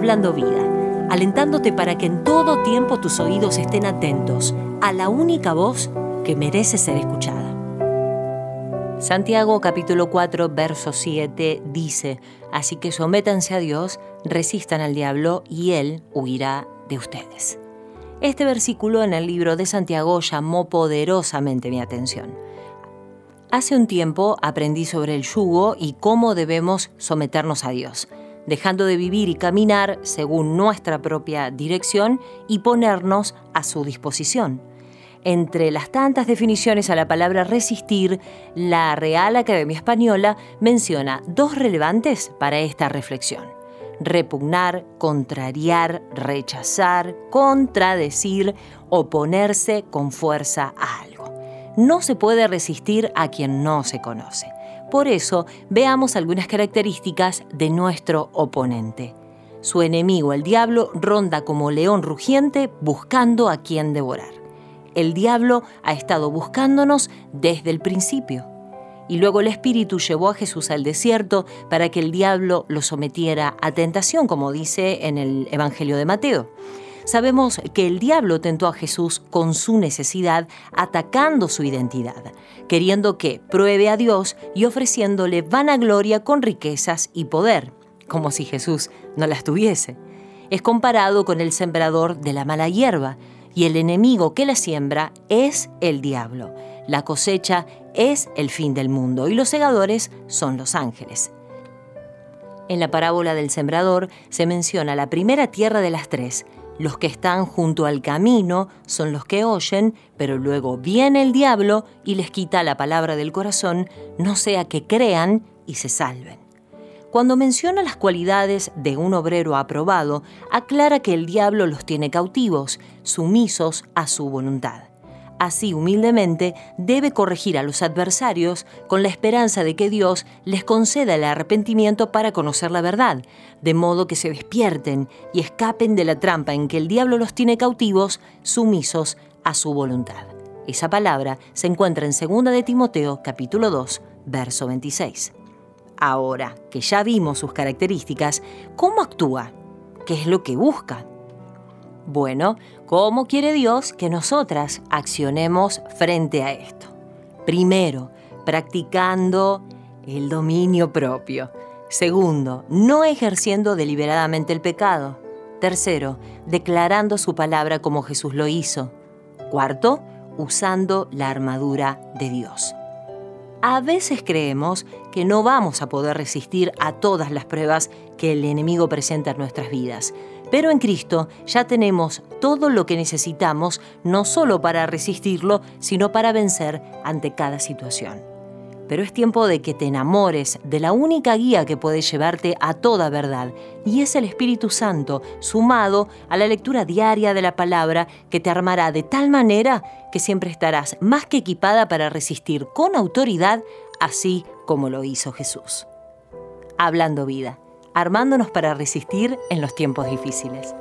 Hablando Vida, alentándote para que en todo tiempo tus oídos estén atentos a la única voz que merece ser escuchada. Santiago capítulo 4 verso 7 dice, Así que sométanse a Dios, resistan al diablo y él huirá de ustedes. Este versículo en el libro de Santiago llamó poderosamente mi atención. Hace un tiempo aprendí sobre el yugo y cómo debemos someternos a Dios, dejando de vivir y caminar según nuestra propia dirección y ponernos a su disposición. Entre las tantas definiciones a la palabra resistir, la Real Academia Española menciona dos relevantes para esta reflexión repugnar, contrariar, rechazar, contradecir, oponerse con fuerza a algo. No se puede resistir a quien no se conoce. Por eso, veamos algunas características de nuestro oponente. Su enemigo, el diablo, ronda como león rugiente buscando a quien devorar. El diablo ha estado buscándonos desde el principio y luego el Espíritu llevó a Jesús al desierto para que el diablo lo sometiera a tentación, como dice en el Evangelio de Mateo. Sabemos que el diablo tentó a Jesús con su necesidad, atacando su identidad, queriendo que pruebe a Dios y ofreciéndole vanagloria con riquezas y poder, como si Jesús no las tuviese. Es comparado con el sembrador de la mala hierba, y el enemigo que la siembra es el diablo. La cosecha es el fin del mundo y los segadores son los ángeles. En la parábola del sembrador se menciona la primera tierra de las tres. Los que están junto al camino son los que oyen, pero luego viene el diablo y les quita la palabra del corazón, no sea que crean y se salven. Cuando menciona las cualidades de un obrero aprobado, aclara que el diablo los tiene cautivos, sumisos a su voluntad así humildemente debe corregir a los adversarios con la esperanza de que Dios les conceda el arrepentimiento para conocer la verdad, de modo que se despierten y escapen de la trampa en que el diablo los tiene cautivos, sumisos a su voluntad. Esa palabra se encuentra en 2 de Timoteo capítulo 2, verso 26. Ahora que ya vimos sus características, ¿cómo actúa? ¿Qué es lo que busca? Bueno, ¿cómo quiere Dios que nosotras accionemos frente a esto? Primero, practicando el dominio propio. Segundo, no ejerciendo deliberadamente el pecado. Tercero, declarando su palabra como Jesús lo hizo. Cuarto, usando la armadura de Dios. A veces creemos que no vamos a poder resistir a todas las pruebas que el enemigo presenta en nuestras vidas, pero en Cristo ya tenemos todo lo que necesitamos, no solo para resistirlo, sino para vencer ante cada situación. Pero es tiempo de que te enamores de la única guía que puede llevarte a toda verdad, y es el Espíritu Santo, sumado a la lectura diaria de la palabra que te armará de tal manera que siempre estarás más que equipada para resistir con autoridad, así como lo hizo Jesús. Hablando vida armándonos para resistir en los tiempos difíciles.